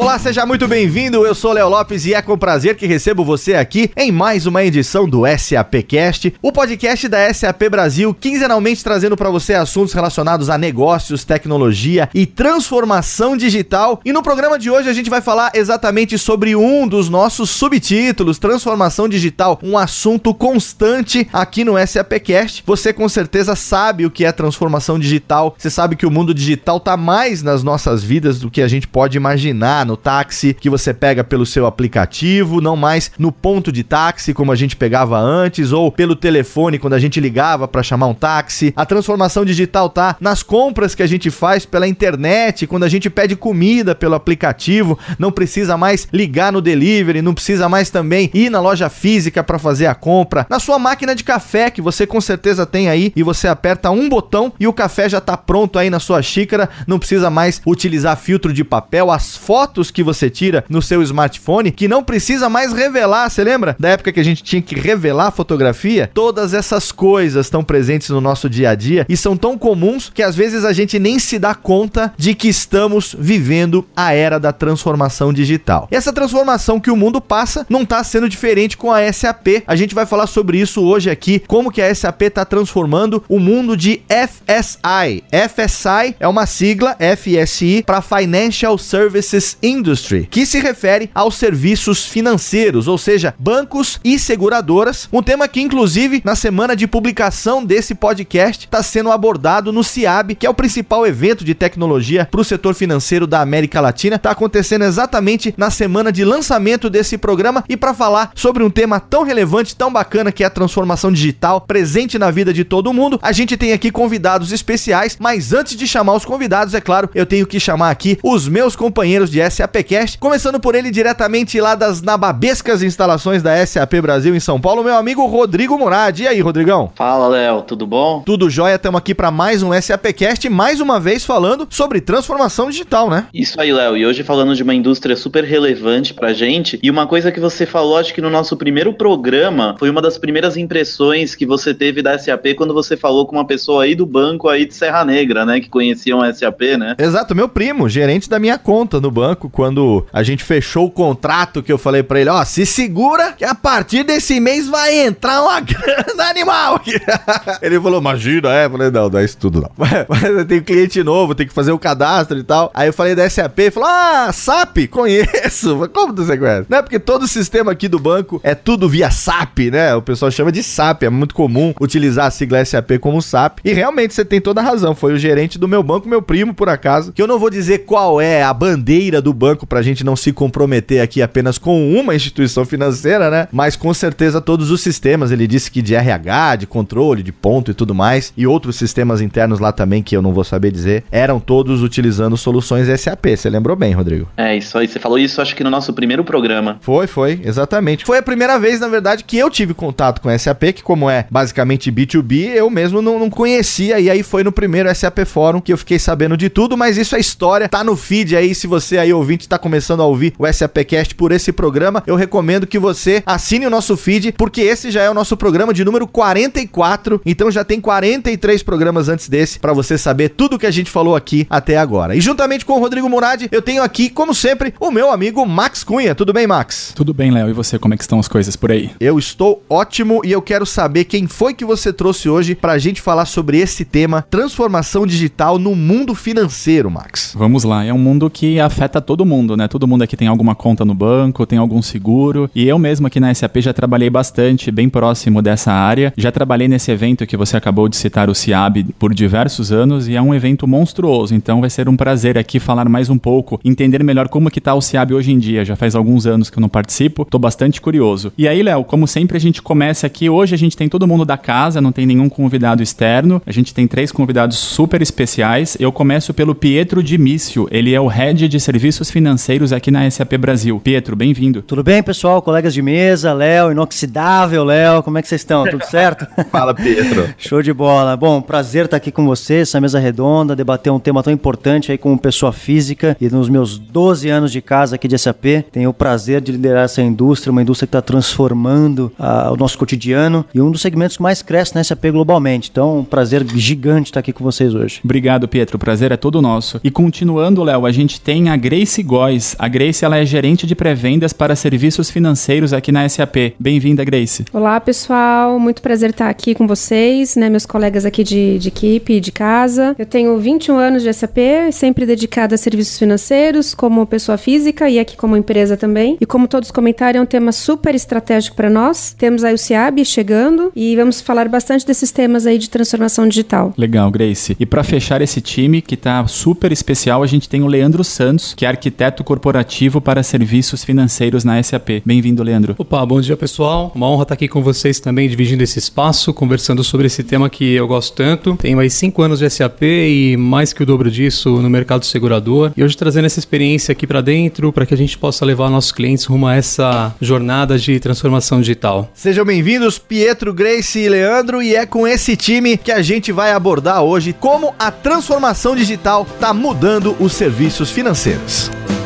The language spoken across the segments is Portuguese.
Olá, seja muito bem-vindo. Eu sou Léo Lopes e é com prazer que recebo você aqui em mais uma edição do SAPcast, o podcast da SAP Brasil, quinzenalmente trazendo para você assuntos relacionados a negócios, tecnologia e transformação digital. E no programa de hoje a gente vai falar exatamente sobre um dos nossos subtítulos, transformação digital, um assunto constante aqui no SAPcast. Você com certeza sabe o que é transformação digital. Você sabe que o mundo digital tá mais nas nossas vidas do que a gente pode imaginar no táxi que você pega pelo seu aplicativo, não mais no ponto de táxi como a gente pegava antes, ou pelo telefone quando a gente ligava para chamar um táxi. A transformação digital tá nas compras que a gente faz pela internet, quando a gente pede comida pelo aplicativo, não precisa mais ligar no delivery, não precisa mais também ir na loja física para fazer a compra. Na sua máquina de café que você com certeza tem aí e você aperta um botão e o café já tá pronto aí na sua xícara, não precisa mais utilizar filtro de papel, as fotos fotos que você tira no seu smartphone que não precisa mais revelar. Você lembra da época que a gente tinha que revelar a fotografia? Todas essas coisas estão presentes no nosso dia a dia e são tão comuns que às vezes a gente nem se dá conta de que estamos vivendo a era da transformação digital. E essa transformação que o mundo passa não está sendo diferente com a SAP. A gente vai falar sobre isso hoje aqui, como que a SAP está transformando o mundo de FSI. FSI é uma sigla FSI para Financial Services Industry, que se refere aos serviços financeiros, ou seja, bancos e seguradoras. Um tema que, inclusive, na semana de publicação desse podcast, está sendo abordado no CIAB, que é o principal evento de tecnologia para o setor financeiro da América Latina. Está acontecendo exatamente na semana de lançamento desse programa. E para falar sobre um tema tão relevante, tão bacana que é a transformação digital presente na vida de todo mundo, a gente tem aqui convidados especiais. Mas antes de chamar os convidados, é claro, eu tenho que chamar aqui os meus companheiros de SAPcast, começando por ele diretamente lá das nababescas instalações da SAP Brasil em São Paulo, meu amigo Rodrigo Murad. E aí, Rodrigão? Fala, Léo, tudo bom? Tudo jóia, estamos aqui para mais um SAPcast, mais uma vez falando sobre transformação digital, né? Isso aí, Léo, e hoje falando de uma indústria super relevante pra gente, e uma coisa que você falou, acho que no nosso primeiro programa, foi uma das primeiras impressões que você teve da SAP quando você falou com uma pessoa aí do banco aí de Serra Negra, né, que conheciam a SAP, né? Exato, meu primo, gerente da minha conta no banco, quando a gente fechou o contrato que eu falei para ele, ó, se segura que a partir desse mês vai entrar uma grana animal ele falou, imagina, é? Eu falei, não, não é isso tudo não. Mas, tem cliente novo, tem que fazer o cadastro e tal. Aí eu falei da SAP, ele falou, ah, SAP, conheço. Como você conhece? Não é porque todo o sistema aqui do banco é tudo via SAP, né? O pessoal chama de SAP, é muito comum utilizar a sigla SAP como SAP. E realmente você tem toda a razão, foi o gerente do meu banco, meu primo, por acaso, que eu não vou dizer qual é a bandeira do banco pra gente não se comprometer aqui apenas com uma instituição financeira, né? Mas com certeza todos os sistemas, ele disse que de RH, de controle, de ponto e tudo mais, e outros sistemas internos lá também que eu não vou saber dizer, eram todos utilizando soluções SAP. Você lembrou bem, Rodrigo? É, isso aí. Você falou isso, acho que no nosso primeiro programa. Foi, foi, exatamente. Foi a primeira vez, na verdade, que eu tive contato com SAP, que como é basicamente B2B, eu mesmo não, não conhecia, e aí foi no primeiro SAP Fórum que eu fiquei sabendo de tudo, mas isso é história, tá no feed aí, se você aí ouvinte tá começando a ouvir o SAPcast por esse programa, eu recomendo que você assine o nosso feed, porque esse já é o nosso programa de número 44, então já tem 43 programas antes desse para você saber tudo que a gente falou aqui até agora. E juntamente com o Rodrigo Murad, eu tenho aqui, como sempre, o meu amigo Max Cunha. Tudo bem, Max? Tudo bem, Léo. E você, como é que estão as coisas por aí? Eu estou ótimo e eu quero saber quem foi que você trouxe hoje pra gente falar sobre esse tema, transformação digital no mundo financeiro, Max. Vamos lá, é um mundo que afeta todo mundo, né? Todo mundo aqui tem alguma conta no banco, tem algum seguro. E eu mesmo aqui na SAP já trabalhei bastante, bem próximo dessa área. Já trabalhei nesse evento que você acabou de citar, o CIAB, por diversos anos e é um evento monstruoso. Então vai ser um prazer aqui falar mais um pouco, entender melhor como que tá o CIAB hoje em dia. Já faz alguns anos que eu não participo, tô bastante curioso. E aí, Léo, como sempre a gente começa aqui, hoje a gente tem todo mundo da casa, não tem nenhum convidado externo. A gente tem três convidados super especiais. Eu começo pelo Pietro Dimício, ele é o Head de Serviços serviços financeiros aqui na SAP Brasil. Pietro, bem-vindo. Tudo bem, pessoal? Colegas de mesa, Léo, inoxidável Léo, como é que vocês estão? Tudo certo? Fala, Pietro. Show de bola. Bom, prazer estar aqui com vocês, essa mesa redonda, debater um tema tão importante aí como pessoa física e nos meus 12 anos de casa aqui de SAP, tenho o prazer de liderar essa indústria, uma indústria que está transformando uh, o nosso cotidiano e um dos segmentos que mais cresce na SAP globalmente. Então, um prazer gigante estar aqui com vocês hoje. Obrigado, Pietro. O prazer é todo nosso. E continuando, Léo, a gente tem a Grace Góes. A Grace ela é gerente de pré-vendas para serviços financeiros aqui na SAP. Bem-vinda, Grace. Olá, pessoal. Muito prazer estar aqui com vocês, né, meus colegas aqui de, de equipe e de casa. Eu tenho 21 anos de SAP, sempre dedicada a serviços financeiros, como pessoa física e aqui como empresa também. E como todos comentaram, é um tema super estratégico para nós. Temos aí o CIAB chegando e vamos falar bastante desses temas aí de transformação digital. Legal, Grace. E para fechar esse time que está super especial, a gente tem o Leandro Santos, que é arquiteto corporativo para serviços financeiros na SAP. Bem-vindo, Leandro. Opa, bom dia, pessoal. Uma honra estar aqui com vocês também, dividindo esse espaço, conversando sobre esse tema que eu gosto tanto. Tenho aí cinco anos de SAP e mais que o dobro disso no mercado segurador. E hoje trazendo essa experiência aqui para dentro, para que a gente possa levar nossos clientes rumo a essa jornada de transformação digital. Sejam bem-vindos, Pietro, Grace e Leandro, e é com esse time que a gente vai abordar hoje como a transformação digital está mudando os serviços financeiros. Como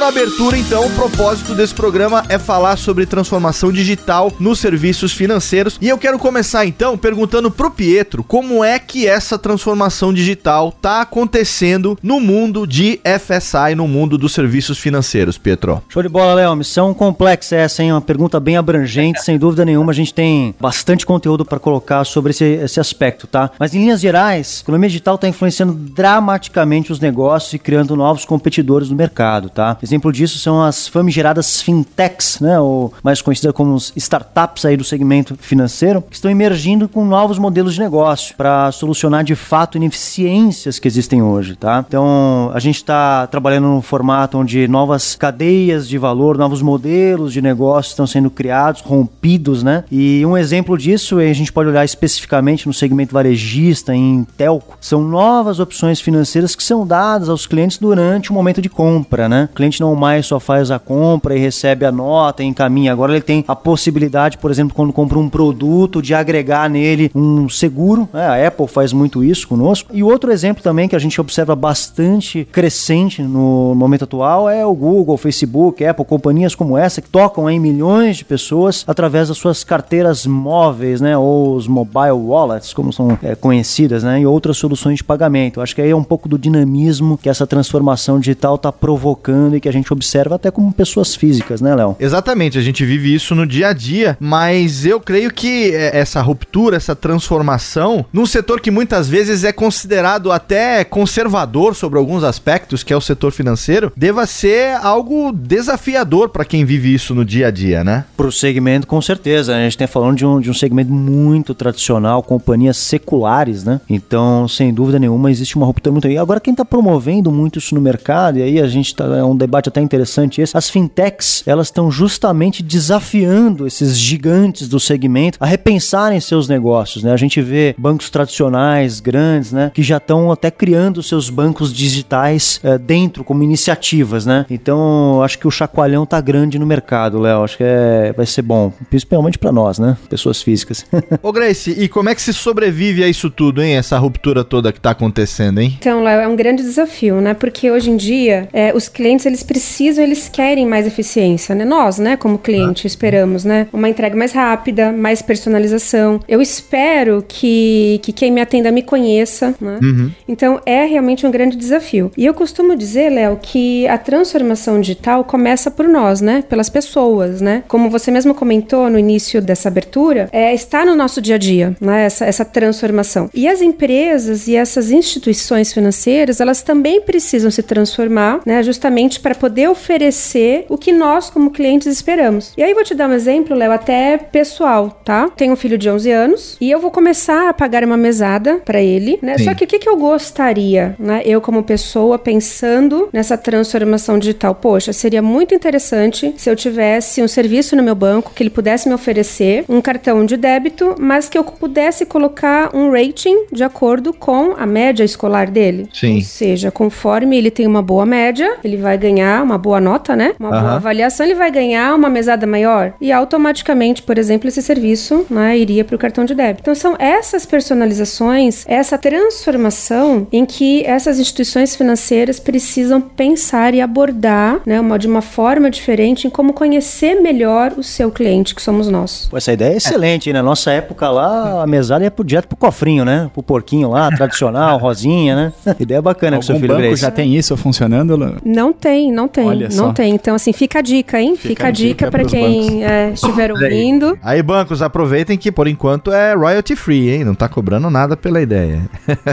na abertura, então, o propósito desse programa é falar sobre transformação digital nos serviços financeiros. E eu quero começar então perguntando pro Pietro como é que essa transformação digital tá acontecendo no mundo de FSI, no mundo dos serviços financeiros, Pietro. Show de bola, Léo. Missão complexa essa, hein? Uma pergunta bem abrangente, sem dúvida nenhuma. A gente tem bastante conteúdo para colocar sobre esse, esse aspecto, tá? Mas em linhas gerais, a economia digital está influenciando dramaticamente os negócios e criando novos competidores no mercado mercado, tá? Exemplo disso são as famigeradas fintechs, né, ou mais conhecidas como startups aí do segmento financeiro, que estão emergindo com novos modelos de negócio para solucionar de fato ineficiências que existem hoje, tá? Então, a gente está trabalhando num formato onde novas cadeias de valor, novos modelos de negócio estão sendo criados, rompidos, né? E um exemplo disso, a gente pode olhar especificamente no segmento varejista, em telco, são novas opções financeiras que são dadas aos clientes durante o momento de compra, né? O cliente não mais só faz a compra e recebe a nota e encaminha. Agora ele tem a possibilidade, por exemplo, quando compra um produto, de agregar nele um seguro. Né? A Apple faz muito isso conosco. E outro exemplo também que a gente observa bastante crescente no momento atual é o Google, Facebook, Apple, companhias como essa que tocam em milhões de pessoas através das suas carteiras móveis, né? Ou os mobile wallets, como são é, conhecidas, né? E outras soluções de pagamento. Acho que aí é um pouco do dinamismo que essa transformação digital está provocando provocando e que a gente observa até como pessoas físicas, né, Léo? Exatamente, a gente vive isso no dia a dia, mas eu creio que é, essa ruptura, essa transformação, num setor que muitas vezes é considerado até conservador sobre alguns aspectos, que é o setor financeiro, deva ser algo desafiador para quem vive isso no dia a dia, né? Para o segmento, com certeza. A gente está falando de um, de um segmento muito tradicional, companhias seculares, né? Então, sem dúvida nenhuma, existe uma ruptura muito. E agora, quem está promovendo muito isso no mercado, e aí a gente tá, é um debate até interessante esse. As fintechs, elas estão justamente desafiando esses gigantes do segmento a repensarem seus negócios, né? A gente vê bancos tradicionais, grandes, né, que já estão até criando seus bancos digitais é, dentro como iniciativas, né? Então, acho que o chacoalhão tá grande no mercado, Léo. Acho que é, vai ser bom, principalmente para nós, né? Pessoas físicas. Ô Grace, e como é que se sobrevive a isso tudo, hein? Essa ruptura toda que tá acontecendo, hein? Então, Léo, é um grande desafio, né? Porque hoje em dia, é, os clientes eles precisam, eles querem mais eficiência, né? Nós, né, como cliente, esperamos, né, uma entrega mais rápida, mais personalização. Eu espero que, que quem me atenda me conheça, né? Uhum. Então é realmente um grande desafio. E eu costumo dizer, Léo, que a transformação digital começa por nós, né? Pelas pessoas, né? Como você mesmo comentou no início dessa abertura, é, está no nosso dia a dia, né? Essa, essa transformação. E as empresas e essas instituições financeiras, elas também precisam se transformar, né? Justamente para para poder oferecer o que nós, como clientes, esperamos. E aí vou te dar um exemplo, Léo, até pessoal, tá? Tenho um filho de 11 anos e eu vou começar a pagar uma mesada para ele, né? Sim. Só que o que, que eu gostaria, né? Eu como pessoa pensando nessa transformação digital, poxa, seria muito interessante se eu tivesse um serviço no meu banco que ele pudesse me oferecer um cartão de débito, mas que eu pudesse colocar um rating de acordo com a média escolar dele. Sim. Ou seja, conforme ele tem uma boa média, ele vai ganhar uma boa nota, né? Uma boa avaliação, ele vai ganhar uma mesada maior e automaticamente, por exemplo, esse serviço, né, iria para o cartão de débito. Então são essas personalizações, essa transformação em que essas instituições financeiras precisam pensar e abordar, né, uma, de uma forma diferente em como conhecer melhor o seu cliente, que somos nós. Pô, essa ideia é excelente, Na nossa época lá, a mesada ia pro, direto pro cofrinho, né? Pro porquinho lá, tradicional, rosinha, né? Ideia bacana Algum com seu filho banco já tem isso funcionando? Não tem, não tem, Olha não só. tem. Então, assim, fica a dica, hein? Fica, fica a dica, dica para quem é, estiver ouvindo. Aí, bancos, aproveitem que por enquanto é royalty free, hein? Não tá cobrando nada pela ideia.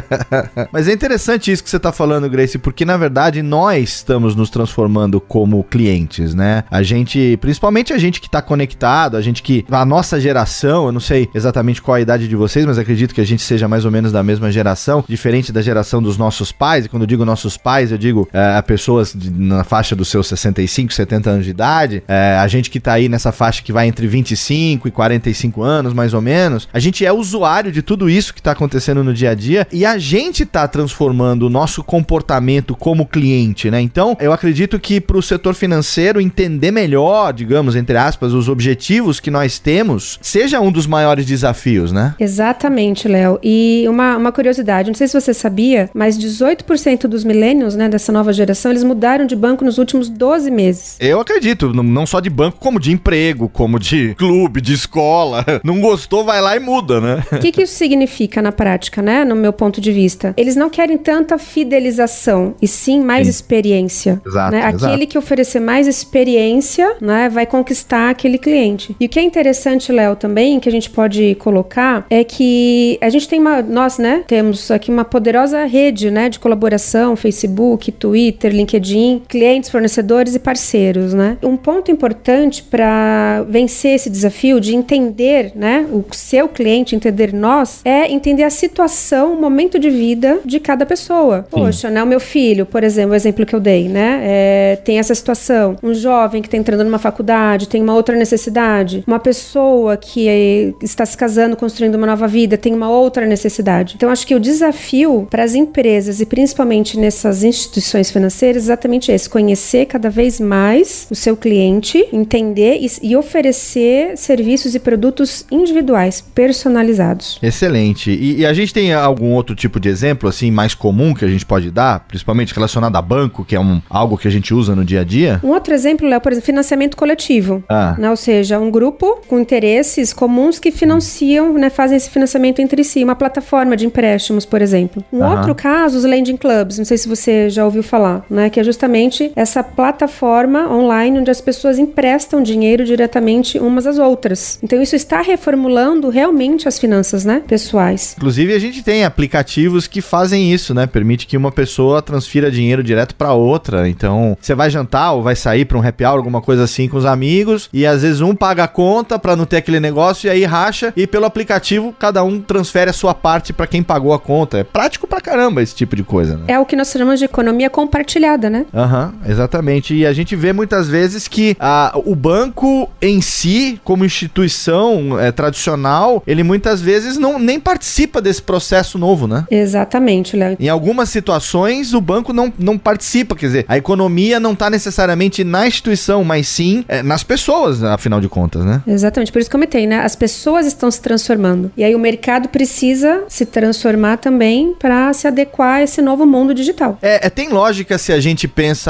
Mas é interessante isso que você tá falando, Grace, porque na verdade nós estamos nos transformando como clientes, né? A gente, principalmente a gente que tá conectado, a gente que. A nossa geração, eu não sei exatamente qual a idade de vocês, mas acredito que a gente seja mais ou menos da mesma geração, diferente da geração dos nossos pais. E quando eu digo nossos pais, eu digo é, pessoas de, na faixa dos seus 65, 70 anos de idade. É, a gente que tá aí nessa faixa que vai entre 25 e 45 anos, mais ou menos. A gente é usuário de tudo isso que tá acontecendo no dia a dia e a gente tá transformando o nosso comportamento como cliente, né? Então, eu acredito que pro setor financeiro entender melhor, digamos, entre aspas, os objetivos que nós temos, seja um dos maiores desafios, né? Exatamente, Léo. E uma, uma curiosidade, não sei se você sabia, mas 18% dos millennials, né, dessa nova geração, eles mudaram de banco nos últimos 12 meses. Eu acredito, não só de banco, como de emprego, como de clube, de escola. Não gostou, vai lá e muda, né? O que, que isso significa na prática, né, no meu ponto de vista? Eles não querem tanta fidelização, e sim mais sim. experiência. Exato, né? exato. Aquele que oferecer mais experiência, né, vai conquistar aquele cliente. E o que é interessante, Léo, também, que a gente pode colocar, é que a gente tem uma, nós, né, temos aqui uma poderosa rede, né, de colaboração, Facebook, Twitter, LinkedIn, clientes, fornecedores e parceiros, né? Um ponto importante para vencer esse desafio de entender, né, o seu cliente, entender nós, é entender a situação, o momento de vida de cada pessoa. Sim. Poxa, né, o meu filho, por exemplo, o exemplo que eu dei, né, é, tem essa situação, um jovem que está entrando numa faculdade, tem uma outra necessidade, uma pessoa que é, está se casando, construindo uma nova vida, tem uma outra necessidade. Então, acho que o desafio para as empresas e principalmente nessas instituições financeiras é exatamente esse: conhecer cada vez mais o seu cliente, entender e, e oferecer serviços e produtos individuais, personalizados. Excelente. E, e, a gente tem algum outro tipo de exemplo, assim, mais comum que a gente pode dar, principalmente relacionado a banco, que é um, algo que a gente usa no dia a dia? Um outro exemplo é, por exemplo, financiamento coletivo. Ah. Né? Ou seja, um grupo com interesses comuns que financiam, né, fazem esse financiamento entre si, uma plataforma de empréstimos, por exemplo. Um outro caso, os lending clubs, não sei se você já ouviu falar, né, que é justamente essa plataforma online onde as pessoas emprestam dinheiro diretamente umas às outras. Então isso está reformulando realmente as finanças, né, pessoais. Inclusive a gente tem aplicativos que fazem isso, né? Permite que uma pessoa transfira dinheiro direto para outra. Então, você vai jantar ou vai sair para um happy hour, alguma coisa assim com os amigos, e às vezes um paga a conta para não ter aquele negócio e aí racha e pelo aplicativo cada um transfere a sua parte para quem pagou a conta. É prático pra caramba esse tipo de coisa, né? É o que nós chamamos de economia compartilhada, né? Aham, uhum, exatamente. E a gente vê muitas vezes que a, o banco em si, como instituição é, tradicional, ele muitas vezes não nem participa desse processo novo, né? Exatamente, Léo. Em algumas situações, o banco não, não participa, quer dizer, a economia não está necessariamente na instituição, mas sim é, nas pessoas, afinal de contas, né? Exatamente, por isso que eu comentei, né? As pessoas estão se transformando. E aí o mercado precisa se transformar também para se adequar a esse novo mundo digital. É, é tem lógica se a gente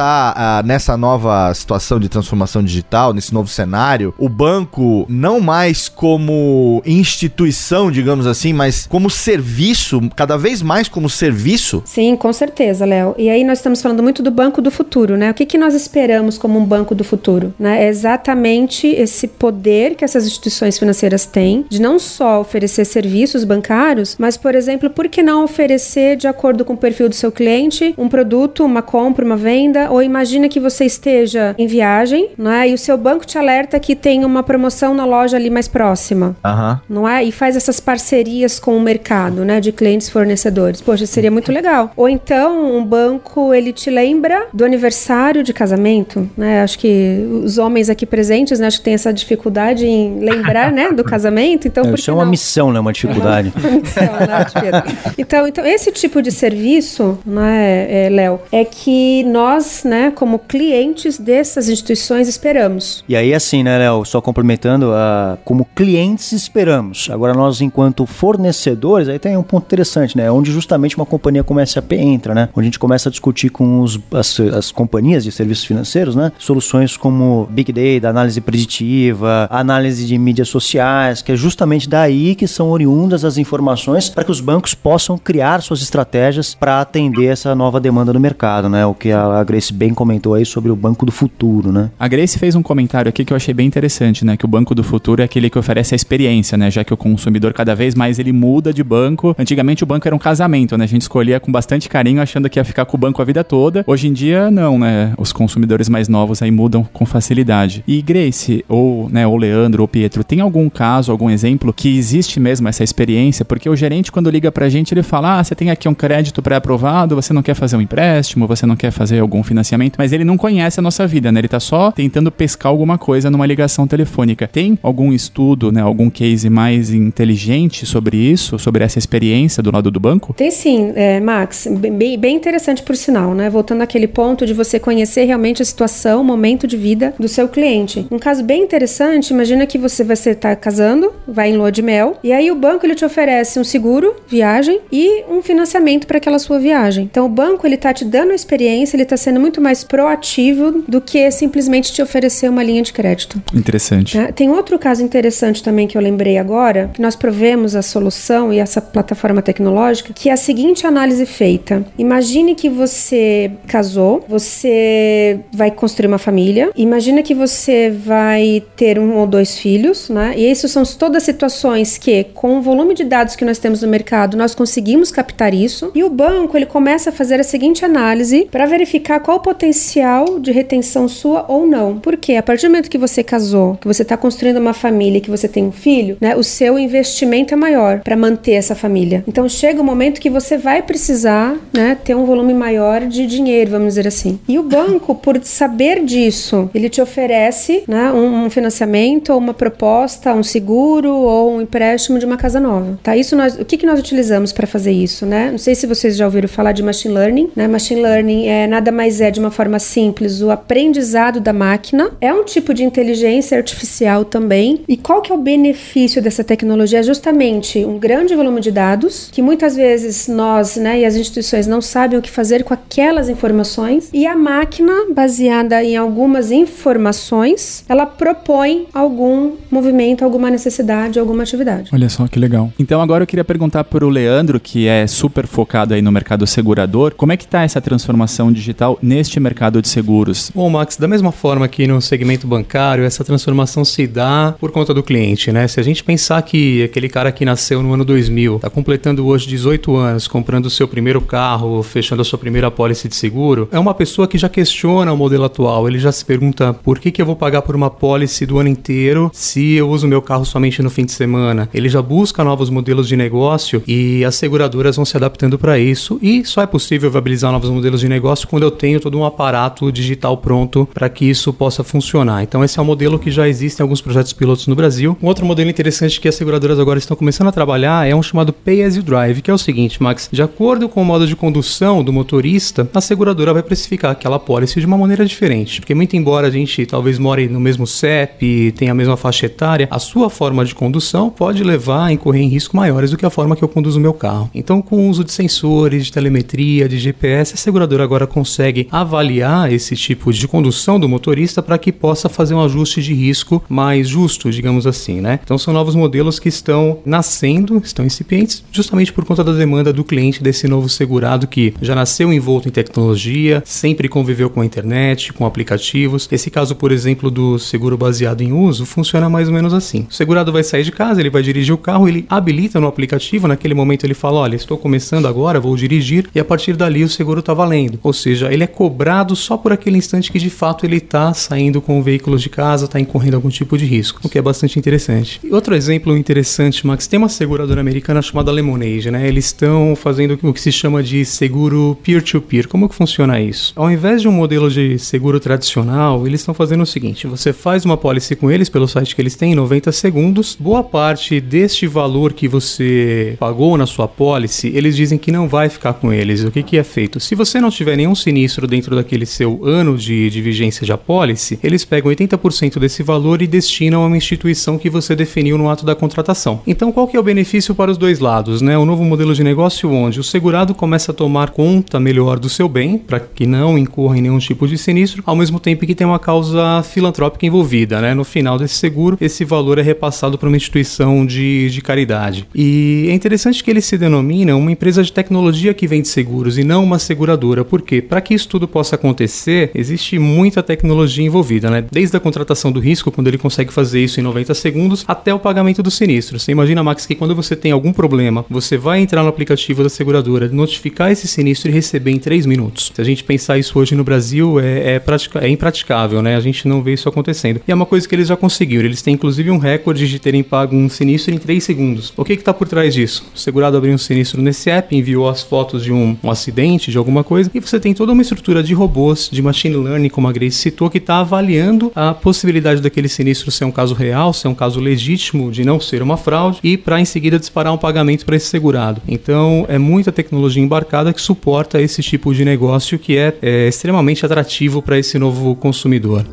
ah, nessa nova situação de transformação digital, nesse novo cenário, o banco não mais como instituição, digamos assim, mas como serviço, cada vez mais como serviço? Sim, com certeza, Léo. E aí nós estamos falando muito do banco do futuro, né? O que, que nós esperamos como um banco do futuro? Né? É exatamente esse poder que essas instituições financeiras têm de não só oferecer serviços bancários, mas, por exemplo, por que não oferecer, de acordo com o perfil do seu cliente, um produto, uma compra, uma venda Ou imagina que você esteja em viagem, né? E o seu banco te alerta que tem uma promoção na loja ali mais próxima. Aham. Não é? E faz essas parcerias com o mercado, né? De clientes fornecedores. Poxa, seria muito legal. Ou então, um banco, ele te lembra do aniversário de casamento, né? Acho que os homens aqui presentes, né? Acho que tem essa dificuldade em lembrar, né? Do casamento. Então, por Isso é uma não? missão, né? Uma dificuldade. Então, né, Pedro? então, então, esse tipo de serviço, né, é, Léo, é que nós, né, como clientes dessas instituições, esperamos. E aí, assim, né, Léo? Só complementando, ah, como clientes esperamos. Agora, nós, enquanto fornecedores, aí tem um ponto interessante, né? Onde justamente uma companhia como a SAP entra, né? Onde a gente começa a discutir com os, as, as companhias de serviços financeiros, né? Soluções como Big Data, análise preditiva, análise de mídias sociais, que é justamente daí que são oriundas as informações para que os bancos possam criar suas estratégias para atender essa nova demanda do mercado, né? O que a Grace bem comentou aí sobre o banco do futuro, né? A Grace fez um comentário aqui que eu achei bem interessante, né? Que o banco do futuro é aquele que oferece a experiência, né? Já que o consumidor cada vez mais ele muda de banco. Antigamente o banco era um casamento, né? A gente escolhia com bastante carinho achando que ia ficar com o banco a vida toda. Hoje em dia não, né? Os consumidores mais novos aí mudam com facilidade. E Grace ou, né, ou Leandro ou Pietro, tem algum caso, algum exemplo que existe mesmo essa experiência? Porque o gerente quando liga pra gente, ele fala: "Ah, você tem aqui um crédito pré-aprovado, você não quer fazer um empréstimo, você não quer fazer algum financiamento", mas ele não conhece a nossa vida, né? Ele tá só tentando pescar alguma coisa numa ligação telefônica. Tem algum estudo, né, algum case mais inteligente sobre isso, sobre essa experiência do lado do banco? Tem sim, é, Max, bem, bem interessante por sinal, né? Voltando àquele ponto de você conhecer realmente a situação, o momento de vida do seu cliente. Um caso bem interessante, imagina que você vai estar casando, vai em lua de mel, e aí o banco ele te oferece um seguro, viagem e um financiamento para aquela sua viagem. Então o banco ele tá te dando a experiência, ele tá sendo muito mais proativo do que simplesmente te oferecer uma linha de crédito. Interessante. né? Tem outro caso interessante também que eu lembrei agora, que nós provemos a solução e essa plataforma tecnológica, que é a seguinte análise feita. Imagine que você casou, você vai construir uma família, imagina que você vai ter um ou dois filhos, né? E isso são todas situações que, com o volume de dados que nós temos no mercado, nós conseguimos captar isso. E o banco, ele começa a fazer a seguinte análise para verificar qual o potencial de retenção sua ou não. Porque a partir do momento que você casou, que você está construindo uma família, que você tem um filho, né? O seu investimento é maior para manter essa família. Então chega o momento que você vai precisar, né, ter um volume maior de dinheiro, vamos dizer assim. E o banco, por saber disso, ele te oferece, né, um, um financiamento ou uma proposta, um seguro ou um empréstimo de uma casa nova. Tá? Isso nós, o que, que nós utilizamos para fazer isso, né? Não sei se vocês já ouviram falar de machine learning, né? Machine learning é nada mais é de uma forma simples o aprendizado da máquina. É um tipo de inteligência artificial também. E qual que é o benefício dessa tecnologia? É justamente um grande volume de dados que muitas vezes nós, né, e as instituições não sabem o que fazer com aquelas informações e a máquina, baseada em algumas informações, ela propõe algum movimento, alguma necessidade, alguma atividade. Olha só que legal. Então agora eu queria perguntar para o Leandro, que é super focado aí no mercado segurador, como é que tá essa transformação digital neste mercado de seguros? Bom, Max, da mesma forma que no segmento bancário, essa transformação se dá por conta do cliente, né? Se a gente pensar que aquele cara que nasceu no ano 2000, está completando hoje 18 anos, comprando o seu primeiro carro, fechando a sua primeira pólice de seguro, é uma pessoa que já questiona o modelo atual. Ele já se pergunta por que, que eu vou pagar por uma pólice do ano inteiro se eu uso meu carro somente no fim de semana. Ele já busca novos modelos de negócio e as seguradoras vão se adaptando para isso. E só é possível viabilizar novos modelos de negócio quando eu tenho todo um aparato digital pronto para que isso possa funcionar. Então, esse é um modelo que já existe em alguns projetos pilotos no Brasil. Um outro modelo interessante que as seguradoras agora estão começando a trabalhar é um chamado Pay as you Drive, que é o seguinte, Max: de acordo com o modo de condução do motorista, a seguradora vai precificar aquela pólice de uma maneira diferente. Porque, muito embora a gente talvez more no mesmo CEP, tenha a mesma faixa etária, a sua forma de condução pode levar a incorrer em risco maiores do que a forma que eu conduzo o meu carro. Então, com o uso de sensores, de telemetria, de GPS, a seguradora agora consegue avaliar esse tipo de condução do motorista para que possa fazer um ajuste de risco mais justo, digamos assim, né? Então, são novos modelos que estão nascendo, estão incipientes, justamente por conta da demanda do cliente desse novo segurado que já nasceu envolto em tecnologia, sempre conviveu com a internet, com aplicativos. Esse caso, por exemplo, do seguro baseado em uso, funciona mais ou menos assim. O segurado vai sair de casa, ele vai dirigir o carro, ele habilita no aplicativo, naquele momento ele fala: Olha, estou começando agora, vou dirigir, e a partir dali o seguro está valendo. Ou seja, ele é cobrado só por aquele instante que de fato ele está saindo com o veículo de casa, está incorrendo algum tipo de risco, o que é bastante interessante. E outro exemplo interessante, Max, tem uma seguradora americana chamada Lemonade, né? Eles estão fazendo o que se chama de seguro peer-to-peer. -peer. Como que funciona isso? Ao invés de um modelo de seguro tradicional, eles estão fazendo o seguinte: você faz uma policy com eles pelo site que eles têm em 90 segundos. Boa parte deste valor que você pagou na sua policy, eles dizem que não vai ficar com eles. O que, que é feito? Se você não tiver nenhum sinistro dentro daquele seu ano de, de vigência de apólice, eles pegam 80% desse valor e destinam a uma instituição que você definiu no ato da contratação. Então, qual que é o benefício para os dois lados? Né? O novo modelo de negócio onde o segurado começa a tomar conta melhor do seu bem, para que não incorra em nenhum tipo de sinistro, ao mesmo tempo que tem uma causa filantrópica envolvida. Né? No final desse seguro, esse valor é repassado para uma instituição de, de caridade. E é interessante que ele se denomina uma empresa de tecnologia que vende seguros e não uma seguradora. Por quê? Para que isso tudo possa acontecer, existe muita tecnologia envolvida, né? Desde a contratação do risco, quando ele consegue fazer isso em 90 segundos, até o pagamento do sinistro. Você imagina, Max, que quando você tem algum problema, você vai entrar no aplicativo da seguradora, notificar esse sinistro e receber em 3 minutos. Se a gente pensar isso hoje no Brasil, é, é, pratica, é impraticável, né? A gente não vê isso acontecendo. E é uma coisa que eles já conseguiram. Eles têm inclusive um recorde de terem pago um sinistro em 3 segundos. O que está por trás disso? O segurado abriu um sinistro nesse app, enviou as fotos de um, um acidente, de alguma coisa, e você tem toda uma estrutura de robôs, de machine learning, como a Grace citou, que está avaliando a possibilidade daquele sinistro ser um caso real, ser um caso legítimo de não ser uma fraude, e para em seguida disparar um pagamento para esse segurado. Então é muita tecnologia embarcada que suporta esse tipo de negócio que é, é extremamente atrativo para esse novo consumidor.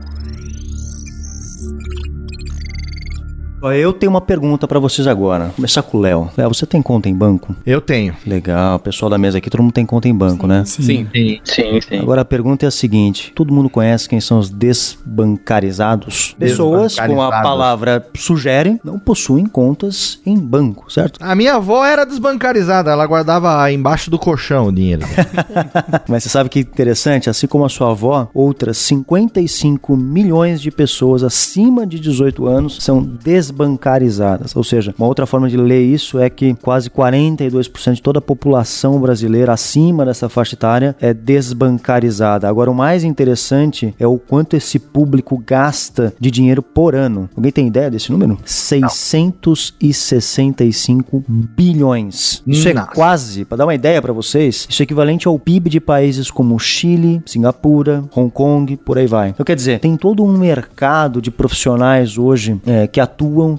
Eu tenho uma pergunta para vocês agora. Vou começar com o Léo. Léo, você tem conta em banco? Eu tenho. Legal. O pessoal da mesa aqui, todo mundo tem conta em banco, sim, né? Sim. Sim, sim, sim. Agora a pergunta é a seguinte: todo mundo conhece quem são os desbancarizados? Pessoas, como a palavra sugere, não possuem contas em banco, certo? A minha avó era desbancarizada, ela guardava embaixo do colchão o dinheiro. Mas você sabe que interessante, assim como a sua avó, outras 55 milhões de pessoas acima de 18 anos são desbancarizadas desbancarizadas. Ou seja, uma outra forma de ler isso é que quase 42% de toda a população brasileira acima dessa faixa etária é desbancarizada. Agora, o mais interessante é o quanto esse público gasta de dinheiro por ano. Alguém tem ideia desse número? 665 bilhões. Isso é quase, para dar uma ideia para vocês, isso é equivalente ao PIB de países como Chile, Singapura, Hong Kong, por aí vai. Então, quer dizer, tem todo um mercado de profissionais hoje é, que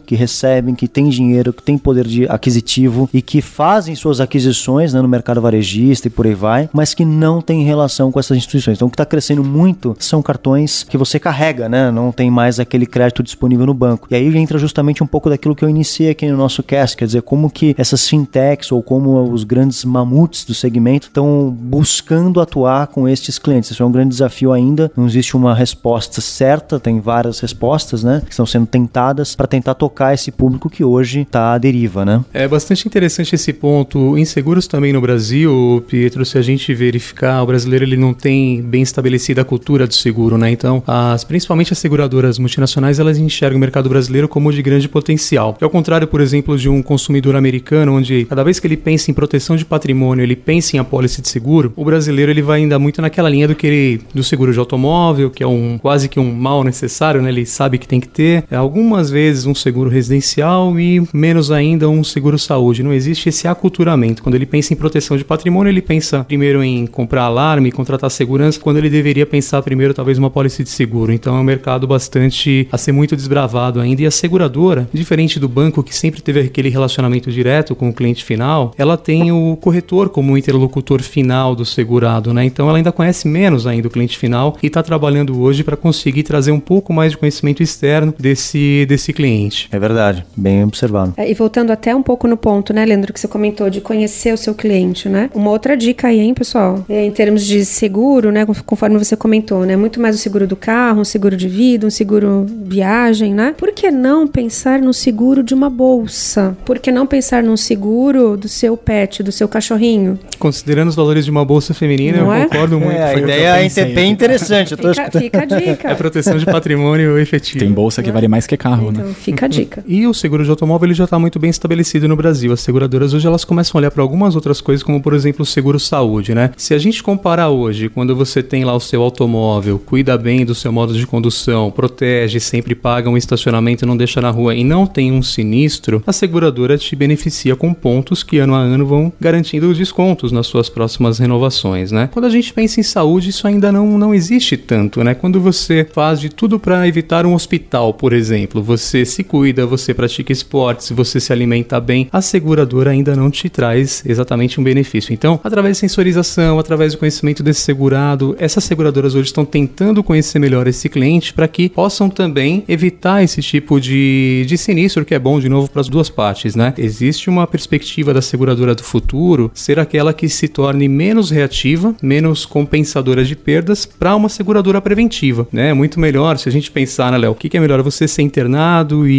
que recebem, que têm dinheiro, que têm poder de aquisitivo e que fazem suas aquisições né, no mercado varejista e por aí vai, mas que não tem relação com essas instituições. Então, o que está crescendo muito são cartões que você carrega, né? Não tem mais aquele crédito disponível no banco. E aí entra justamente um pouco daquilo que eu iniciei aqui no nosso cast, quer dizer, como que essas fintechs ou como os grandes mamutes do segmento estão buscando atuar com estes clientes. Isso é um grande desafio ainda. Não existe uma resposta certa, tem várias respostas, né? Que estão sendo tentadas para tentar tocar esse público que hoje está à deriva, né? É bastante interessante esse ponto. Inseguros também no Brasil, Pietro, se a gente verificar, o brasileiro ele não tem bem estabelecida a cultura do seguro, né? Então, as, principalmente as seguradoras multinacionais, elas enxergam o mercado brasileiro como de grande potencial. Ao contrário, por exemplo, de um consumidor americano, onde cada vez que ele pensa em proteção de patrimônio, ele pensa em apólice de seguro, o brasileiro ele vai ainda muito naquela linha do que ele, do seguro de automóvel, que é um quase que um mal necessário, né? Ele sabe que tem que ter. Algumas vezes um seguro residencial e menos ainda um seguro saúde. Não existe esse aculturamento. Quando ele pensa em proteção de patrimônio, ele pensa primeiro em comprar alarme, contratar segurança, quando ele deveria pensar primeiro talvez uma pólice de seguro. Então é um mercado bastante a ser muito desbravado ainda. E a seguradora, diferente do banco que sempre teve aquele relacionamento direto com o cliente final, ela tem o corretor como interlocutor final do segurado, né? Então ela ainda conhece menos ainda o cliente final e está trabalhando hoje para conseguir trazer um pouco mais de conhecimento externo desse, desse cliente cliente. É verdade, bem observado. É, e voltando até um pouco no ponto, né, Leandro, que você comentou de conhecer o seu cliente, né? Uma outra dica aí, hein, pessoal? É, em termos de seguro, né, conforme você comentou, né? Muito mais o seguro do carro, um seguro de vida, um seguro viagem, né? Por que não pensar no seguro de uma bolsa? Por que não pensar num seguro do seu pet, do seu cachorrinho? Considerando os valores de uma bolsa feminina, não eu é? concordo muito. É, a ideia é bem interessante. fica, fica, a dica. É proteção de patrimônio efetivo. Tem bolsa que vale mais que carro, então, né? Fica Fica a dica. E o seguro de automóvel ele já está muito bem estabelecido no Brasil. As seguradoras hoje elas começam a olhar para algumas outras coisas, como por exemplo o seguro saúde, né? Se a gente comparar hoje, quando você tem lá o seu automóvel, cuida bem do seu modo de condução, protege, sempre paga um estacionamento, não deixa na rua e não tem um sinistro, a seguradora te beneficia com pontos que ano a ano vão garantindo descontos nas suas próximas renovações, né? Quando a gente pensa em saúde, isso ainda não, não existe tanto, né? Quando você faz de tudo para evitar um hospital, por exemplo, você se cuida, você pratica esportes, você se alimenta bem, a seguradora ainda não te traz exatamente um benefício. Então, através de sensorização, através do conhecimento desse segurado, essas seguradoras hoje estão tentando conhecer melhor esse cliente para que possam também evitar esse tipo de, de sinistro, que é bom de novo para as duas partes, né? Existe uma perspectiva da seguradora do futuro ser aquela que se torne menos reativa, menos compensadora de perdas para uma seguradora preventiva, né? Muito melhor se a gente pensar, né, Léo, o que, que é melhor você ser internado e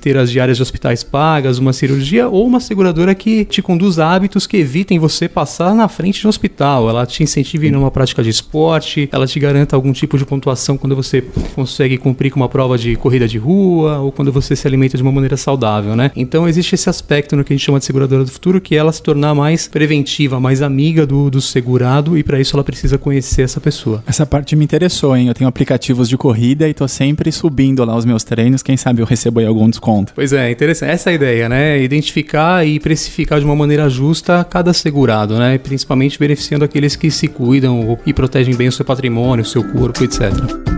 ter as diárias de hospitais pagas, uma cirurgia ou uma seguradora que te conduz a hábitos que evitem você passar na frente de um hospital, ela te incentive numa prática de esporte, ela te garanta algum tipo de pontuação quando você consegue cumprir com uma prova de corrida de rua ou quando você se alimenta de uma maneira saudável, né? Então existe esse aspecto no que a gente chama de seguradora do futuro, que é ela se tornar mais preventiva, mais amiga do, do segurado e para isso ela precisa conhecer essa pessoa. Essa parte me interessou, hein? Eu tenho aplicativos de corrida e tô sempre subindo lá os meus treinos, quem sabe eu recebo aí algum desconto. Pois é, interessante. Essa é a ideia, né? Identificar e precificar de uma maneira justa cada segurado, né? Principalmente beneficiando aqueles que se cuidam e protegem bem o seu patrimônio, o seu corpo, etc.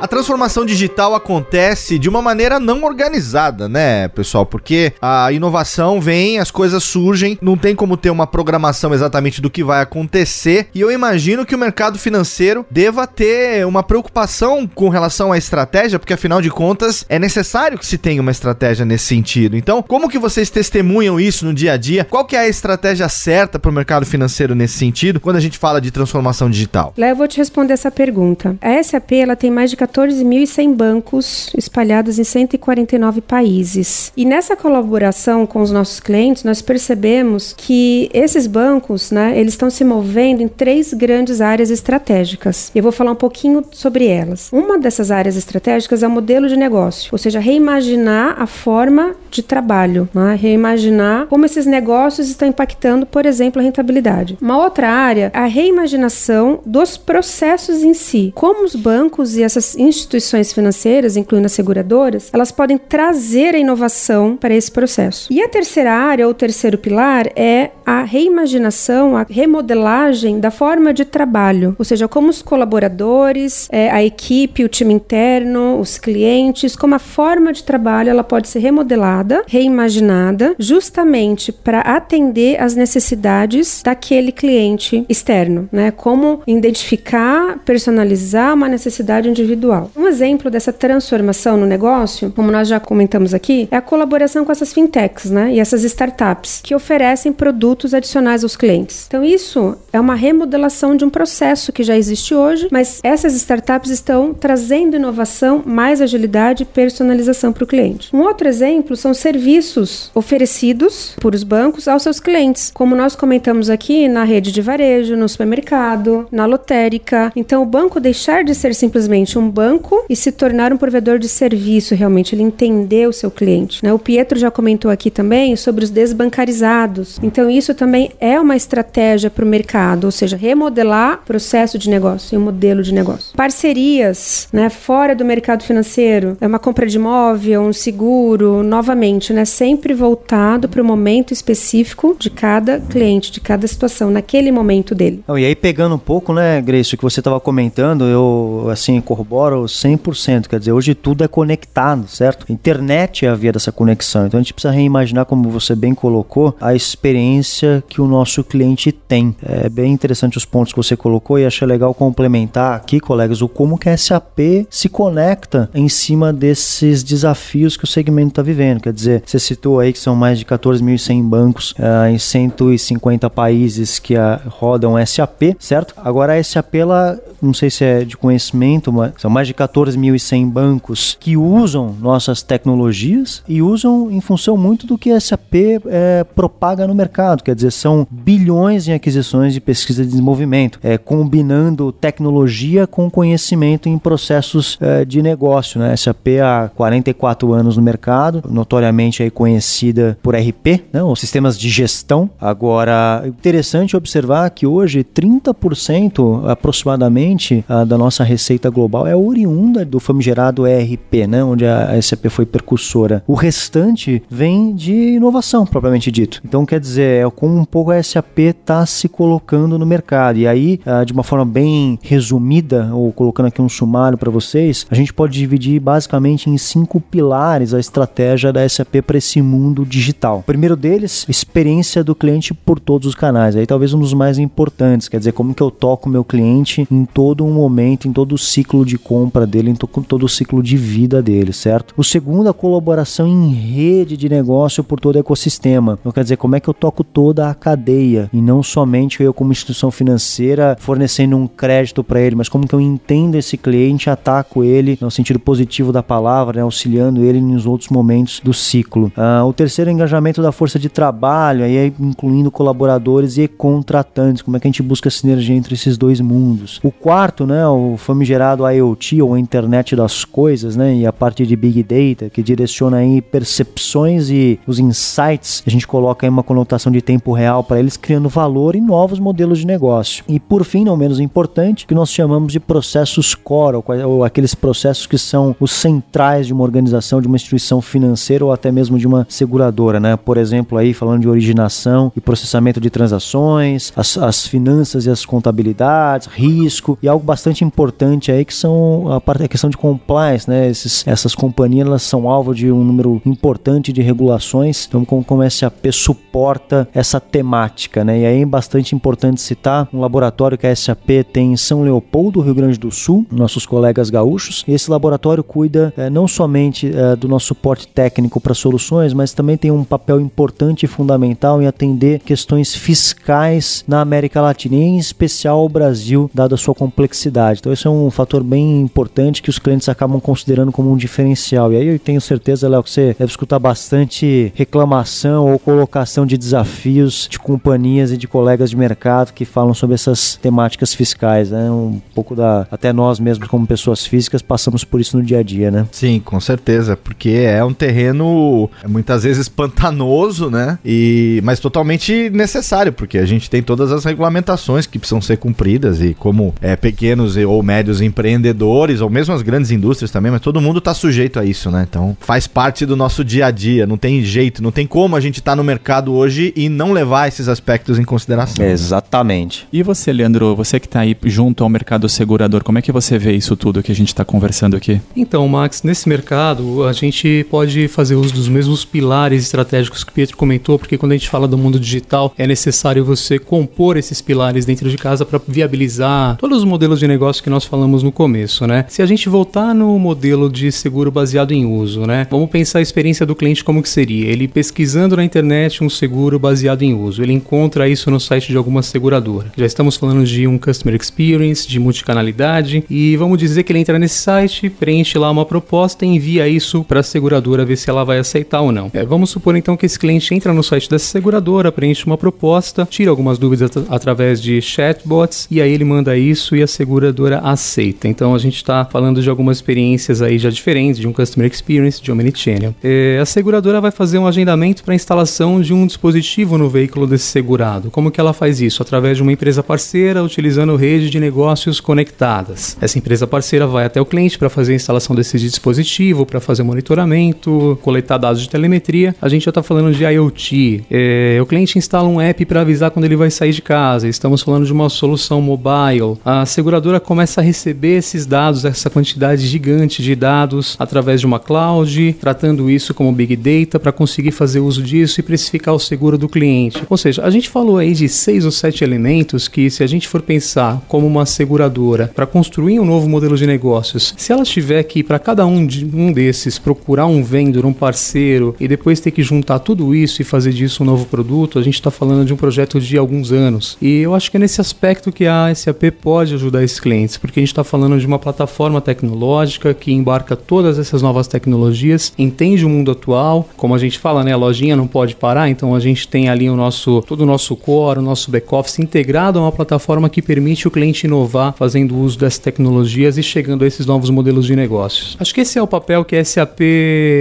A transformação digital acontece de uma maneira não organizada, né, pessoal? Porque a inovação vem, as coisas surgem, não tem como ter uma programação exatamente do que vai acontecer. E eu imagino que o mercado financeiro deva ter uma preocupação com relação à estratégia, porque afinal de contas é necessário que se tenha uma estratégia nesse sentido. Então, como que vocês testemunham isso no dia a dia? Qual que é a estratégia certa para o mercado financeiro nesse sentido, quando a gente fala de transformação digital? Léo, eu vou te responder essa pergunta. A SAP ela tem mais de 14.100 bancos espalhados em 149 países. E nessa colaboração com os nossos clientes, nós percebemos que esses bancos, né, eles estão se movendo em três grandes áreas estratégicas. Eu vou falar um pouquinho sobre elas. Uma dessas áreas estratégicas é o modelo de negócio, ou seja, reimaginar a forma de trabalho, né, reimaginar como esses negócios estão impactando, por exemplo, a rentabilidade. Uma outra área, a reimaginação dos processos em si, como os bancos e essas instituições financeiras, incluindo as seguradoras, elas podem trazer a inovação para esse processo. E a terceira área, ou terceiro pilar, é a reimaginação, a remodelagem da forma de trabalho, ou seja, como os colaboradores, é, a equipe, o time interno, os clientes, como a forma de trabalho ela pode ser remodelada, reimaginada, justamente para atender às necessidades daquele cliente externo, né? Como identificar, personalizar uma necessidade individual. Um exemplo dessa transformação no negócio, como nós já comentamos aqui, é a colaboração com essas fintechs, né? E essas startups que oferecem produtos adicionais aos clientes. Então isso é uma remodelação de um processo que já existe hoje, mas essas startups estão trazendo inovação, mais agilidade e personalização para o cliente. Um outro exemplo são serviços oferecidos por os bancos aos seus clientes, como nós comentamos aqui na rede de varejo, no supermercado, na lotérica. Então o banco deixar de ser simplesmente um banco e se tornar um provedor de serviço, realmente ele entender o seu cliente. Né? O Pietro já comentou aqui também sobre os desbancarizados. Então isso também é uma estratégia para o mercado, ou seja, remodelar o processo de negócio e o modelo de negócio. Parcerias, né, fora do mercado financeiro, é uma compra de imóvel, um seguro, novamente, né, sempre voltado para o momento específico de cada cliente, de cada situação, naquele momento dele. E aí pegando um pouco, né, Grace, o que você estava comentando, eu assim corroboro 100%, quer dizer, hoje tudo é conectado, certo? Internet é a via dessa conexão. Então a gente precisa reimaginar, como você bem colocou, a experiência que o nosso cliente tem. É bem interessante os pontos que você colocou e achei legal complementar aqui, colegas, o como que a SAP se conecta em cima desses desafios que o segmento está vivendo. Quer dizer, você citou aí que são mais de 14.100 bancos uh, em 150 países que uh, rodam SAP, certo? Agora a SAP, ela, não sei se é de conhecimento, mas São mais de 14.100 bancos que usam nossas tecnologias e usam em função muito do que a SAP é, propaga no mercado. Quer dizer, são bilhões em aquisições de pesquisa e desenvolvimento, é, combinando tecnologia com conhecimento em processos é, de negócio. Né? A SAP há 44 anos no mercado, notoriamente aí conhecida por RP, né? os sistemas de gestão. Agora, interessante observar que hoje 30% aproximadamente da nossa receita global é oriunda do famigerado ERP, né? onde a SAP foi precursora. O restante vem de inovação, propriamente dito. Então, quer dizer, é como um pouco a SAP está se colocando no mercado. E aí, ah, de uma forma bem resumida, ou colocando aqui um sumário para vocês, a gente pode dividir basicamente em cinco pilares a estratégia da SAP para esse mundo digital. O primeiro deles, experiência do cliente por todos os canais. Aí talvez um dos mais importantes, quer dizer, como que eu toco meu cliente em todo um momento, em todo o ciclo de compra dele, em todo o ciclo de vida dele, certo? O segundo, a colaboração em rede de negócio por todo o ecossistema. Então, quer dizer, como é que eu toco toda a cadeia e não somente eu como instituição financeira fornecendo um crédito para ele, mas como que eu entendo esse cliente, ataco ele no sentido positivo da palavra, né, auxiliando ele nos outros momentos do ciclo. Ah, o terceiro é engajamento da força de trabalho, aí incluindo colaboradores e contratantes, como é que a gente busca sinergia entre esses dois mundos. O quarto, né, o famigerado IoT ou internet das coisas, né, e a parte de Big Data, que direciona aí percepções e os insights, a gente coloca aí uma conotação de tempo real para eles, criando valor em novos modelos de negócio. E por fim, não menos importante, que nós chamamos de processos core, ou, ou aqueles processos que são os centrais de uma organização, de uma instituição financeira ou até mesmo de uma seguradora, né? Por exemplo, aí falando de originação e processamento de transações, as, as finanças e as contabilidades, risco e algo bastante importante aí que são a, parte, questão de compliance, né? Esses, essas companhias elas são alvo de um número importante de regulações, então como, como a SAP suporta essa temática, né? E aí é bastante importante citar um laboratório que a SAP tem em São Leopoldo, Rio Grande do Sul, nossos colegas gaúchos. E esse laboratório cuida é, não somente é, do nosso suporte técnico para soluções, mas também tem um papel importante e fundamental em atender questões fiscais na América Latina, em especial o Brasil, dada a sua complexidade. Então, esse é um fator bem importante que os clientes acabam considerando como um diferencial. E aí eu tenho certeza, Léo, que você deve escutar bastante reclamação ou colocação de desafios de companhias e de colegas de mercado que falam sobre essas temáticas fiscais, né? Um pouco da até nós mesmos como pessoas físicas passamos por isso no dia a dia, né? Sim, com certeza, porque é um terreno é muitas vezes pantanoso, né? E mas totalmente necessário, porque a gente tem todas as regulamentações que precisam ser cumpridas e como é pequenos ou médios empreendedores ou mesmo as grandes indústrias também, mas todo mundo está sujeito a isso, né? Então faz parte do nosso dia a dia, não tem jeito, não tem como a gente estar tá no mercado hoje e não levar esses aspectos em consideração. Né? Exatamente. E você, Leandro, você que está aí junto ao mercado segurador, como é que você vê isso tudo que a gente está conversando aqui? Então, Max, nesse mercado a gente pode fazer uso dos mesmos pilares estratégicos que o Pietro comentou, porque quando a gente fala do mundo digital, é necessário você compor esses pilares dentro de casa para viabilizar todos os modelos de negócio que nós falamos no começo, né? Se a gente voltar no modelo de seguro baseado em uso, né? Vamos pensar a experiência do cliente como que seria. Ele pesquisando na internet um seguro baseado em uso. Ele encontra isso no site de alguma seguradora. Já estamos falando de um customer experience, de multicanalidade e vamos dizer que ele entra nesse site, preenche lá uma proposta e envia isso para a seguradora ver se ela vai aceitar ou não. É, vamos supor então que esse cliente entra no site dessa seguradora, preenche uma proposta, tira algumas dúvidas at através de chatbots e aí ele manda isso e a seguradora aceita. Então a gente está falando de algumas experiências aí já diferentes, de um customer experience, de omnichannel. É, a seguradora vai fazer um agendamento para instalação de um dispositivo no veículo desse segurado. Como que ela faz isso? Através de uma empresa parceira utilizando rede de negócios conectadas. Essa empresa parceira vai até o cliente para fazer a instalação desse dispositivo, para fazer monitoramento, coletar dados de telemetria. A gente já está falando de IoT. É, o cliente instala um app para avisar quando ele vai sair de casa. Estamos falando de uma solução mobile. A seguradora começa a receber esses dados, essa quantidade gigante de dados através de uma cloud, tratando isso como big data para conseguir fazer uso disso e precificar o seguro do cliente. Ou seja, a gente falou aí de seis ou sete elementos que, se a gente for pensar como uma seguradora para construir um novo modelo de negócios, se ela tiver que, para cada um, de, um desses, procurar um vendedor, um parceiro e depois ter que juntar tudo isso e fazer disso um novo produto, a gente está falando de um projeto de alguns anos. E eu acho que é nesse aspecto que a SAP pode ajudar esses clientes, porque a gente está falando de uma plataforma tecnológica que embarca todas essas novas tecnologias, entende o mundo atual, como a gente fala, né, a lojinha não pode parar, então a gente tem ali o nosso todo o nosso core, o nosso back office integrado a uma plataforma que permite o cliente inovar fazendo uso dessas tecnologias e chegando a esses novos modelos de negócios. Acho que esse é o papel que a SAP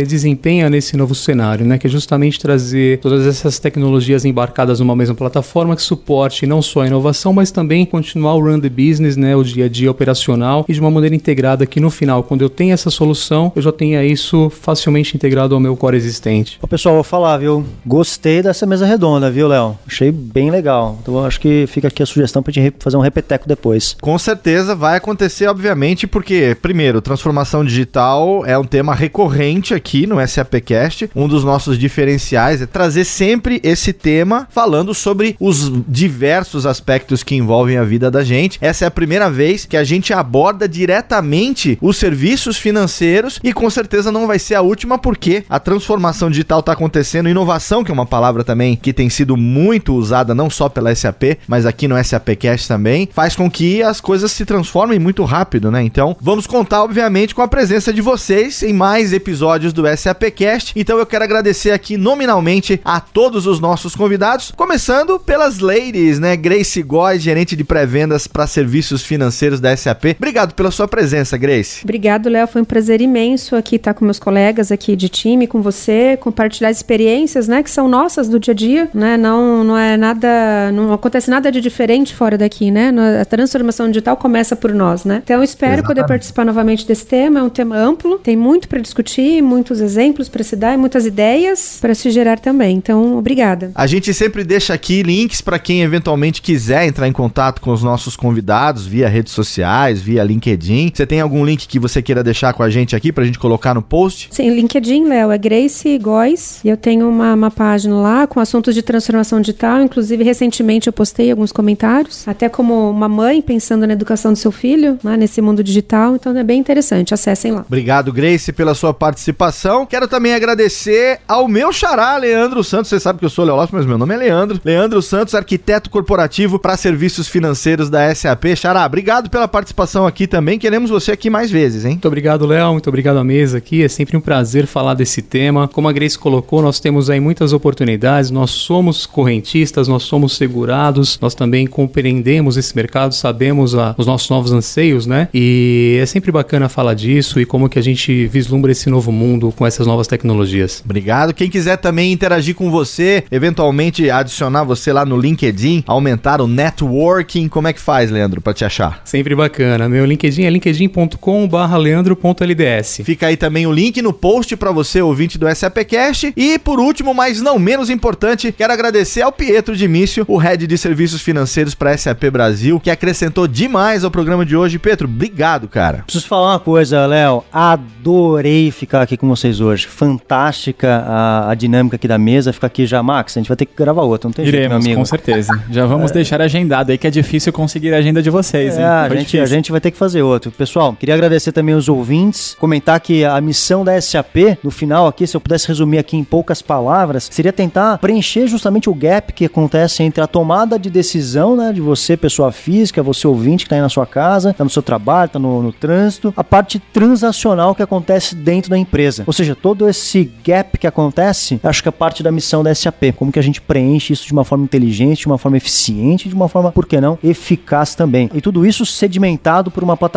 desempenha nesse novo cenário, né, que é justamente trazer todas essas tecnologias embarcadas numa mesma plataforma que suporte não só a inovação, mas também continuar o run the business, né, o dia a dia operacional e de uma maneira integrada que no final, quando eu tenho essa solução, eu já tenha isso facilmente integrado ao meu core existente. Ô, pessoal, vou falar, viu? Gostei dessa mesa redonda, viu, Léo? Achei bem legal. Então acho que fica aqui a sugestão pra gente fazer um repeteco depois. Com certeza vai acontecer, obviamente, porque, primeiro, transformação digital é um tema recorrente aqui no SAPcast. Um dos nossos diferenciais é trazer sempre esse tema falando sobre os diversos aspectos que envolvem a vida da gente. Essa é a primeira vez que a gente aborda diretamente os serviços financeiros e com certeza não vai ser a última porque a transformação digital está acontecendo, inovação, que é uma palavra também que tem sido muito usada não só pela SAP, mas aqui no SAPcast também, faz com que as coisas se transformem muito rápido, né? Então, vamos contar obviamente com a presença de vocês em mais episódios do SAPcast. Então, eu quero agradecer aqui nominalmente a todos os nossos convidados, começando pelas ladies, né? Grace Goy, gerente de pré-vendas para serviços financeiros da SAP. Obrigado pela sua presença, Grace. Obrigado, Léo. Foi um prazer imenso aqui estar com meus colegas aqui de time, com você, compartilhar experiências, né, que são nossas do dia a dia, né? Não, não é nada, não acontece nada de diferente fora daqui, né? A transformação digital começa por nós, né? Então, espero Exatamente. poder participar novamente desse tema. É um tema amplo, tem muito para discutir, muitos exemplos para se dar e muitas ideias para se gerar também. Então, obrigada. A gente sempre deixa aqui links para quem eventualmente quiser entrar em contato com os nossos convidados via redes sociais, via LinkedIn. Você tem algum link que você queira deixar com a gente aqui pra gente colocar no post? Sim, LinkedIn, Léo, é Grace Góes. E eu tenho uma, uma página lá com assuntos de transformação digital. Inclusive, recentemente eu postei alguns comentários, até como uma mãe pensando na educação do seu filho, né, nesse mundo digital. Então é bem interessante. Acessem lá. Obrigado, Grace, pela sua participação. Quero também agradecer ao meu xará, Leandro Santos. Você sabe que eu sou Léo Lopes, mas meu nome é Leandro. Leandro Santos, arquiteto corporativo para serviços financeiros da SAP. Xará, obrigado pela participação aqui também. Queremos você aqui mais vezes, hein? Muito obrigado, Léo. Muito obrigado à mesa aqui. É sempre um prazer falar desse tema. Como a Grace colocou, nós temos aí muitas oportunidades. Nós somos correntistas, nós somos segurados, nós também compreendemos esse mercado, sabemos a, os nossos novos anseios, né? E é sempre bacana falar disso e como que a gente vislumbra esse novo mundo com essas novas tecnologias. Obrigado. Quem quiser também interagir com você, eventualmente adicionar você lá no LinkedIn, aumentar o networking, como é que faz, Leandro, para te achar? Sempre bacana. Meu LinkedIn é linkedin.com/leandro.lds. Fica aí também o link no post para você ouvinte do SAPcast e por último, mas não menos importante, quero agradecer ao Pietro Dimício, o head de serviços financeiros para SAP Brasil, que acrescentou demais ao programa de hoje. Pedro, obrigado, cara. Preciso falar uma coisa, Léo. Adorei ficar aqui com vocês hoje. Fantástica a, a, dinâmica aqui da mesa. Fica aqui já, Max. A gente vai ter que gravar outro, não tem Iremos, jeito, meu amigo. com certeza. Já vamos é. deixar agendado aí, que é difícil conseguir a agenda de vocês, é, a gente, a gente vai ter que fazer outro. Pessoal, queria agradecer também os ouvintes, comentar que a missão da SAP, no final aqui, se eu pudesse resumir aqui em poucas palavras, seria tentar preencher justamente o gap que acontece entre a tomada de decisão, né, de você, pessoa física, você ouvinte que está aí na sua casa, está no seu trabalho, está no, no trânsito, a parte transacional que acontece dentro da empresa. Ou seja, todo esse gap que acontece, acho que é parte da missão da SAP. Como que a gente preenche isso de uma forma inteligente, de uma forma eficiente, de uma forma, por que não, eficaz também. E tudo isso sedimentado por uma plataforma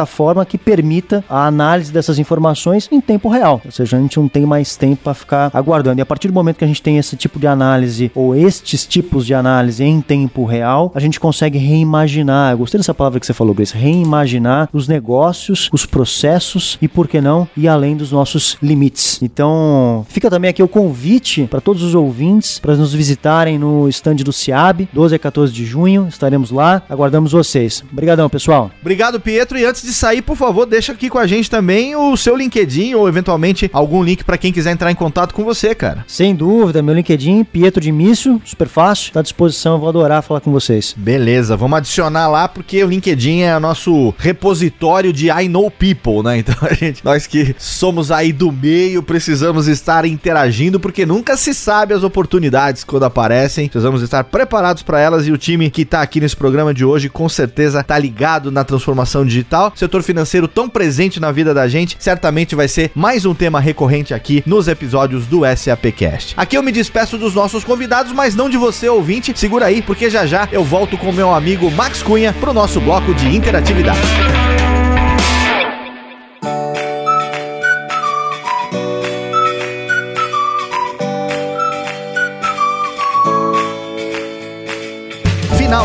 que permita a análise dessas informações em tempo real. Ou seja, a gente não tem mais tempo para ficar aguardando. E a partir do momento que a gente tem esse tipo de análise ou estes tipos de análise em tempo real, a gente consegue reimaginar. Eu gostei dessa palavra que você falou, Grace, reimaginar os negócios, os processos e por que não ir além dos nossos limites. Então, fica também aqui o convite para todos os ouvintes para nos visitarem no stand do CIAB, 12 a 14 de junho. Estaremos lá. Aguardamos vocês. Obrigadão, pessoal. Obrigado, Pietro. E antes de sair, por favor, deixa aqui com a gente também o seu LinkedIn ou eventualmente algum link para quem quiser entrar em contato com você, cara. Sem dúvida, meu LinkedIn, Pietro de Mício, super fácil, está à disposição, eu vou adorar falar com vocês. Beleza, vamos adicionar lá porque o LinkedIn é o nosso repositório de I Know People, né? Então a gente, nós que somos aí do meio, precisamos estar interagindo porque nunca se sabe as oportunidades quando aparecem. Precisamos estar preparados para elas e o time que tá aqui nesse programa de hoje com certeza tá ligado na transformação digital. Setor financeiro tão presente na vida da gente, certamente vai ser mais um tema recorrente aqui nos episódios do SAPcast. Aqui eu me despeço dos nossos convidados, mas não de você, ouvinte. Segura aí, porque já já eu volto com meu amigo Max Cunha pro nosso bloco de interatividade.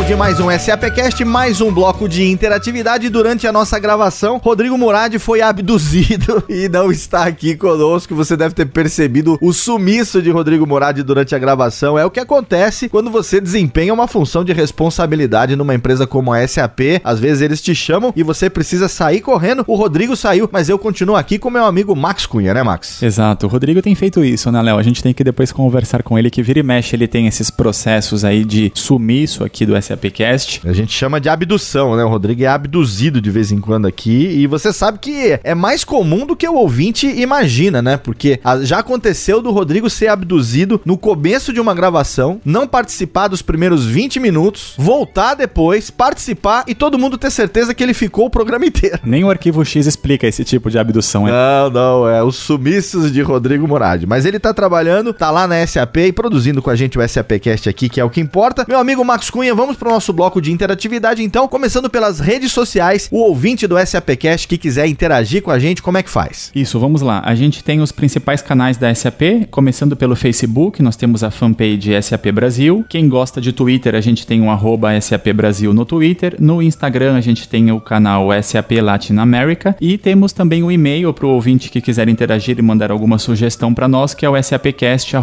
De mais um SAPcast, mais um bloco de interatividade. Durante a nossa gravação, Rodrigo Murad foi abduzido e não está aqui conosco. Você deve ter percebido o sumiço de Rodrigo Murad durante a gravação. É o que acontece quando você desempenha uma função de responsabilidade numa empresa como a SAP. Às vezes eles te chamam e você precisa sair correndo. O Rodrigo saiu, mas eu continuo aqui com meu amigo Max Cunha, né, Max? Exato. O Rodrigo tem feito isso, né, Léo? A gente tem que depois conversar com ele que vira e mexe, ele tem esses processos aí de sumiço aqui do SAPcast. A gente chama de abdução, né? O Rodrigo é abduzido de vez em quando aqui e você sabe que é mais comum do que o ouvinte imagina, né? Porque já aconteceu do Rodrigo ser abduzido no começo de uma gravação, não participar dos primeiros 20 minutos, voltar depois, participar e todo mundo ter certeza que ele ficou o programa inteiro. Nem o arquivo X explica esse tipo de abdução. É. Não, não, é os sumiços de Rodrigo Morad. Mas ele tá trabalhando, tá lá na SAP e produzindo com a gente o SAPcast aqui, que é o que importa. Meu amigo Max Cunha, vamos pro nosso bloco de interatividade, então, começando pelas redes sociais. O ouvinte do SAPcast que quiser interagir com a gente, como é que faz? Isso, vamos lá. A gente tem os principais canais da SAP, começando pelo Facebook, nós temos a fanpage SAP Brasil. Quem gosta de Twitter, a gente tem um arroba SAP Brasil no Twitter. No Instagram, a gente tem o canal SAP Latin America. E temos também o um e-mail para o ouvinte que quiser interagir e mandar alguma sugestão para nós, que é o sapcast.sap.com.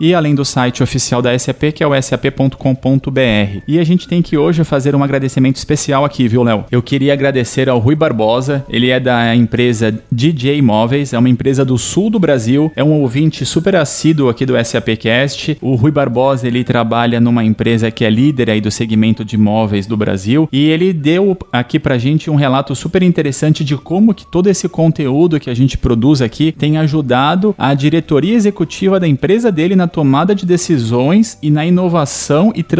E além do site oficial da SAP, que é o sap.com.br. E a gente tem que hoje fazer um agradecimento especial aqui, viu, Léo? Eu queria agradecer ao Rui Barbosa, ele é da empresa DJ Imóveis, é uma empresa do sul do Brasil, é um ouvinte super assíduo aqui do SAPcast. O Rui Barbosa, ele trabalha numa empresa que é líder aí do segmento de imóveis do Brasil e ele deu aqui pra gente um relato super interessante de como que todo esse conteúdo que a gente produz aqui tem ajudado a diretoria executiva da empresa dele na tomada de decisões e na inovação e transformação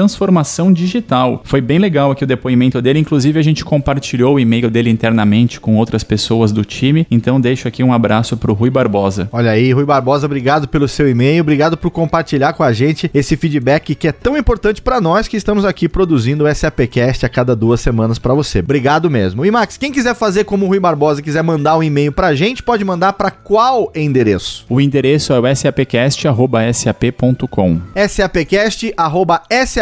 digital. Foi bem legal aqui o depoimento dele, inclusive a gente compartilhou o e-mail dele internamente com outras pessoas do time, então deixo aqui um abraço pro Rui Barbosa. Olha aí, Rui Barbosa, obrigado pelo seu e-mail, obrigado por compartilhar com a gente esse feedback que é tão importante para nós que estamos aqui produzindo o SAPcast a cada duas semanas para você. Obrigado mesmo. E Max, quem quiser fazer como o Rui Barbosa, quiser mandar um e-mail pra gente, pode mandar para qual endereço? O endereço é o sapcast@sap.com.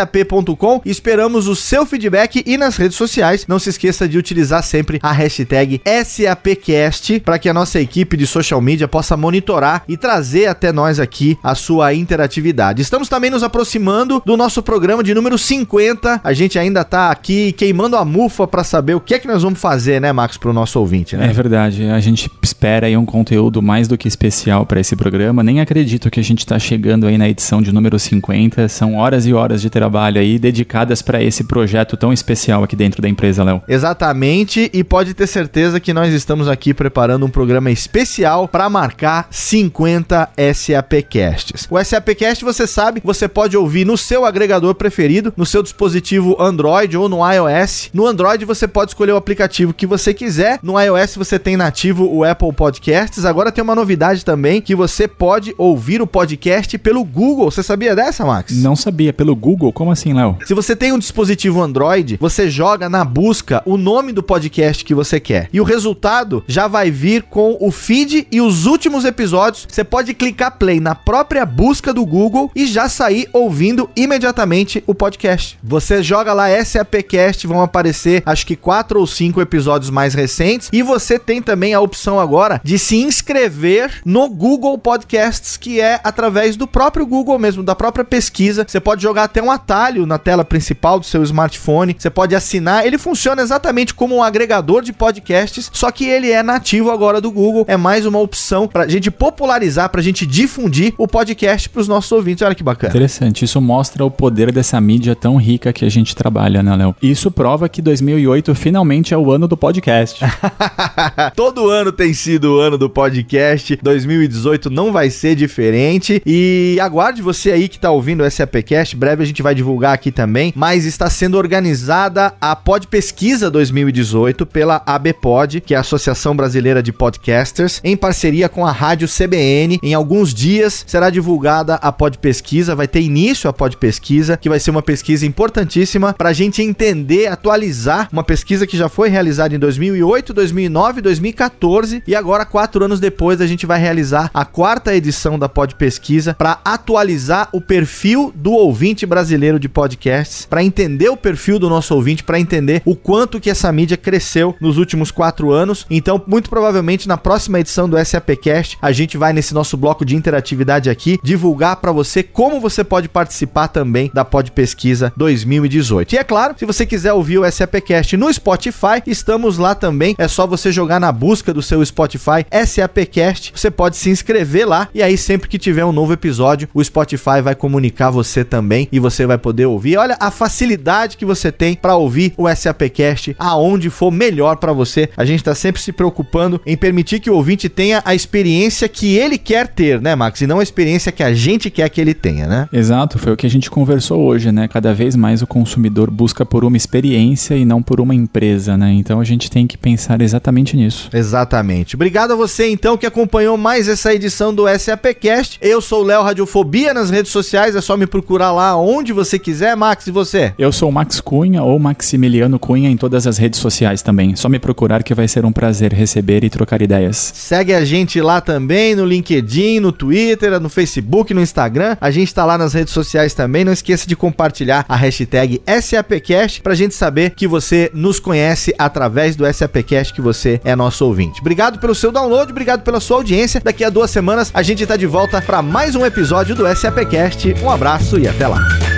sapcast@sap.com. Esperamos o seu feedback e nas redes sociais, não se esqueça de utilizar sempre a hashtag SAPcast para que a nossa equipe de social media possa monitorar e trazer até nós aqui a sua interatividade. Estamos também nos aproximando do nosso programa de número 50. A gente ainda tá aqui queimando a mufa para saber o que é que nós vamos fazer, né, Max, pro nosso ouvinte, né? É verdade. A gente espera aí um conteúdo mais do que especial para esse programa. Nem acredito que a gente tá chegando aí na edição de número 50. São horas e horas de trabalho aí dedicadas para esse projeto tão especial aqui dentro da empresa, Léo. Exatamente, e pode ter certeza que nós estamos aqui preparando um programa especial para marcar 50 SAPcasts. O SAPcast, você sabe, você pode ouvir no seu agregador preferido, no seu dispositivo Android ou no iOS. No Android você pode escolher o aplicativo que você quiser. No iOS você tem nativo o Apple Podcasts. Agora tem uma novidade também que você pode ouvir o podcast pelo Google. Você sabia dessa, Max? Não sabia. Pelo Google? Como assim, Léo? Se você tem um dispositivo Android, você joga na busca o nome do podcast que você quer. E o resultado já vai vir com o feed e os últimos episódios. Você pode clicar play na própria busca do Google e já sair ouvindo imediatamente o podcast. Você joga lá SAPcast, vão aparecer acho que quatro ou cinco episódios mais recentes. E você tem também a opção agora de se inscrever no Google Podcasts, que é através do próprio Google mesmo, da própria pesquisa. Você pode jogar até um atalho na tela principal do seu smartphone. Você pode assinar. Ele funciona exatamente como um agregador de podcasts, só que ele é nativo agora do Google. É mais uma opção pra gente popularizar, pra gente difundir o podcast pros nossos ouvintes. Olha que bacana. Interessante. Isso mostra o poder dessa mídia tão rica que a gente trabalha, né, Léo? Isso prova que 2008 finalmente é o ano do podcast. Todo ano tem sido o ano do podcast. 2018 não vai ser diferente. E aguarde você aí que tá ouvindo o SAPcast. Breve a gente vai divulgar aqui também, mas está sendo organizada a Pod Pesquisa 2018 pela ABPod, que é a Associação Brasileira de Podcasters, em parceria com a Rádio CBN. Em alguns dias será divulgada a Pod Pesquisa, vai ter início a Pod Pesquisa, que vai ser uma pesquisa importantíssima para a gente entender, atualizar uma pesquisa que já foi realizada em 2008, 2009, 2014 e agora, quatro anos depois, a gente vai realizar a quarta edição da Pod Pesquisa para atualizar o perfil do ouvinte brasileiro de podcasts, para entender o perfil do nosso ouvinte, para entender o quanto que essa mídia cresceu nos últimos quatro anos. Então, muito provavelmente na próxima edição do SAPcast, a gente vai nesse nosso bloco de interatividade aqui divulgar para você como você pode participar também da Pod Pesquisa 2018. E é claro, se você quiser ouvir o SAPcast no Spotify, estamos lá também. É só você jogar na busca do seu Spotify SAPcast. Você pode se inscrever lá e aí sempre que tiver um novo episódio, o Spotify vai comunicar você também e você vai poder ouvir. Olha a facilidade que você tem para ouvir o SAPcast aonde for melhor para você. A gente tá sempre se preocupando em permitir que o ouvinte tenha a experiência que ele quer ter, né, Max? E não a experiência que a gente quer que ele tenha, né? Exato, foi o que a gente conversou hoje, né? Cada vez mais o consumidor busca por uma experiência e não por uma empresa, né? Então a gente tem que pensar exatamente nisso. Exatamente. Obrigado a você então que acompanhou mais essa edição do SAPcast. Eu sou o Léo Radiofobia nas redes sociais, é só me procurar lá onde você quiser, Max, e você? Eu sou o Max Cunha ou Maximiliano Cunha em todas as redes sociais também. Só me procurar que vai ser um prazer receber e trocar ideias. Segue a gente lá também no LinkedIn, no Twitter, no Facebook, no Instagram. A gente tá lá nas redes sociais também. Não esqueça de compartilhar a hashtag SAPcast pra gente saber que você nos conhece através do SAPcast, que você é nosso ouvinte. Obrigado pelo seu download, obrigado pela sua audiência. Daqui a duas semanas a gente tá de volta para mais um episódio do SAPcast. Um abraço e até lá.